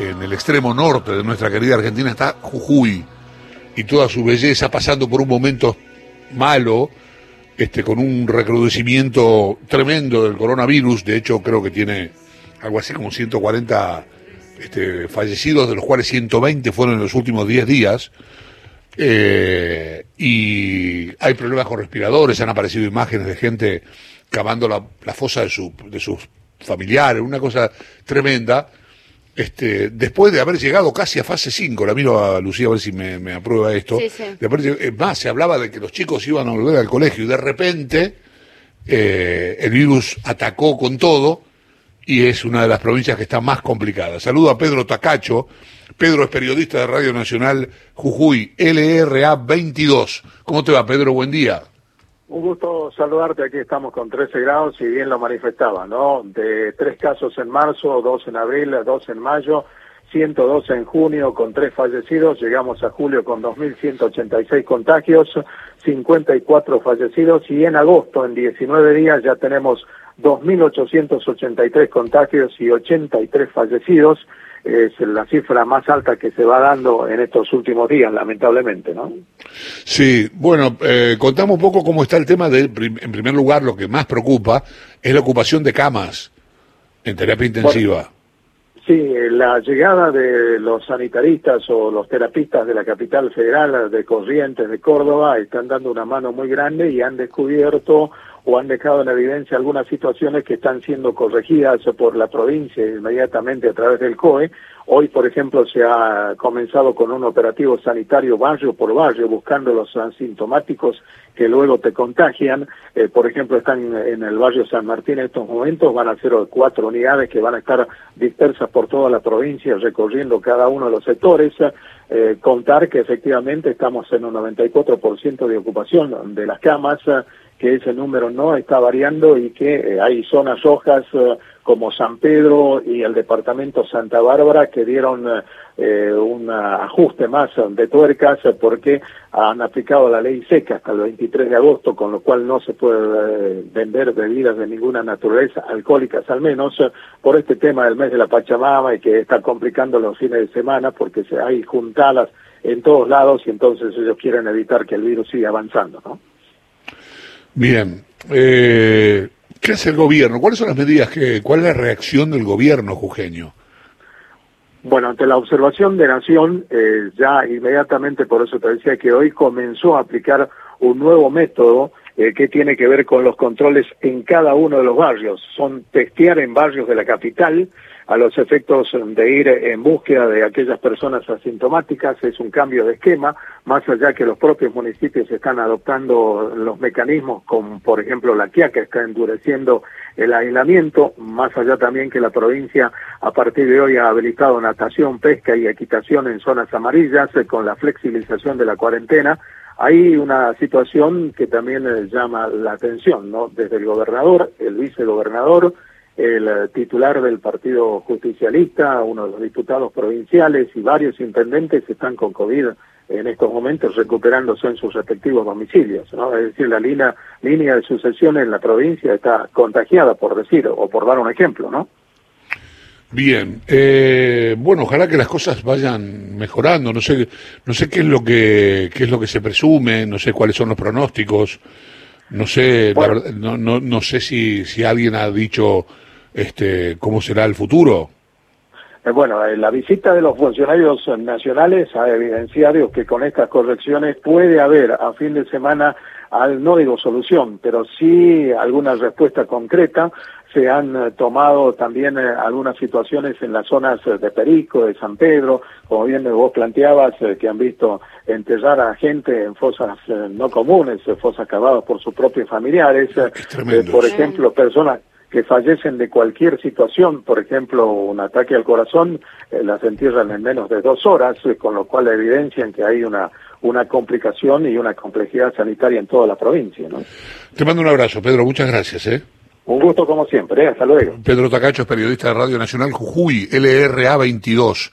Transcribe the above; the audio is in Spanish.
en el extremo norte de nuestra querida Argentina está Jujuy y toda su belleza pasando por un momento malo, este, con un recrudecimiento tremendo del coronavirus. De hecho, creo que tiene algo así como 140 este, fallecidos, de los cuales 120 fueron en los últimos 10 días. Eh, y hay problemas con respiradores, han aparecido imágenes de gente cavando la, fosa de, su, de sus familiares, una cosa tremenda. Este, después de haber llegado casi a fase 5, la miro a Lucía a ver si me, aprueba esto, más, se hablaba de que los chicos iban a volver al colegio y de repente eh, el virus atacó con todo y es una de las provincias que está más complicada. Saludo a Pedro Tacacho, Pedro es periodista de Radio Nacional Jujuy, LRA 22. ¿Cómo te va Pedro? Buen día. Un gusto saludarte, aquí estamos con 13 grados, y bien lo manifestaba, ¿no? De tres casos en marzo, dos en abril, dos en mayo, 112 en junio con tres fallecidos, llegamos a julio con 2.186 contagios, 54 fallecidos. Y en agosto, en 19 días, ya tenemos 2.883 contagios y 83 fallecidos es la cifra más alta que se va dando en estos últimos días, lamentablemente, ¿no? Sí, bueno, eh, contamos un poco cómo está el tema de, en primer lugar, lo que más preocupa es la ocupación de camas en terapia intensiva. sí, la llegada de los sanitaristas o los terapistas de la capital federal, de Corrientes, de Córdoba, están dando una mano muy grande y han descubierto o han dejado en evidencia algunas situaciones que están siendo corregidas por la provincia inmediatamente a través del COE. Hoy, por ejemplo, se ha comenzado con un operativo sanitario barrio por barrio, buscando los asintomáticos que luego te contagian. Eh, por ejemplo, están en el barrio San Martín en estos momentos, van a ser cuatro unidades que van a estar dispersas por toda la provincia, recorriendo cada uno de los sectores. Eh, contar que efectivamente estamos en un 94% de ocupación de las camas, que ese número no está variando y que eh, hay zonas rojas como San Pedro y el departamento Santa Bárbara que dieron eh, un ajuste más de tuercas porque han aplicado la ley seca hasta el 23 de agosto, con lo cual no se puede vender bebidas de ninguna naturaleza, alcohólicas al menos, por este tema del mes de la Pachamama y que está complicando los fines de semana porque hay juntadas en todos lados y entonces ellos quieren evitar que el virus siga avanzando, ¿no? Bien. Eh, ¿Qué hace el gobierno? ¿Cuáles son las medidas que, cuál es la reacción del gobierno jujeño? Bueno, ante la observación de Nación, eh, ya inmediatamente, por eso te decía que hoy comenzó a aplicar un nuevo método eh, que tiene que ver con los controles en cada uno de los barrios. Son testear en barrios de la capital, a los efectos de ir en búsqueda de aquellas personas asintomáticas, es un cambio de esquema, más allá que los propios municipios están adoptando los mecanismos, como por ejemplo la que está endureciendo el aislamiento, más allá también que la provincia a partir de hoy ha habilitado natación, pesca y equitación en zonas amarillas eh, con la flexibilización de la cuarentena, hay una situación que también eh, llama la atención, ¿no? Desde el gobernador, el vicegobernador, el eh, titular del Partido Justicialista, uno de los diputados provinciales y varios intendentes están con COVID en estos momentos recuperándose en sus respectivos domicilios. ¿no? Es decir, la línea, línea de sucesión en la provincia está contagiada, por decir, o por dar un ejemplo, ¿no? Bien, eh, bueno, ojalá que las cosas vayan mejorando. No sé, no sé qué es lo que qué es lo que se presume, no sé cuáles son los pronósticos, no sé, no, no, no sé si si alguien ha dicho este, cómo será el futuro. Eh, bueno, eh, la visita de los funcionarios nacionales ha evidenciado que con estas correcciones puede haber a fin de semana, al, no digo solución, pero sí alguna respuesta concreta. Se han eh, tomado también algunas situaciones en las zonas de Perico, de San Pedro, como bien vos planteabas, que han visto enterrar a gente en fosas no comunes, fosas cavadas por sus propios familiares. por ejemplo, personas que fallecen de cualquier situación, por ejemplo, un ataque al corazón, eh, las entierran en menos de dos horas, eh, con lo cual evidencian que hay una, una complicación y una complejidad sanitaria en toda la provincia. ¿no? Te mando un abrazo, Pedro, muchas gracias. ¿eh? Un gusto como siempre, hasta luego. Pedro Tacacho es periodista de Radio Nacional Jujuy, LRA 22.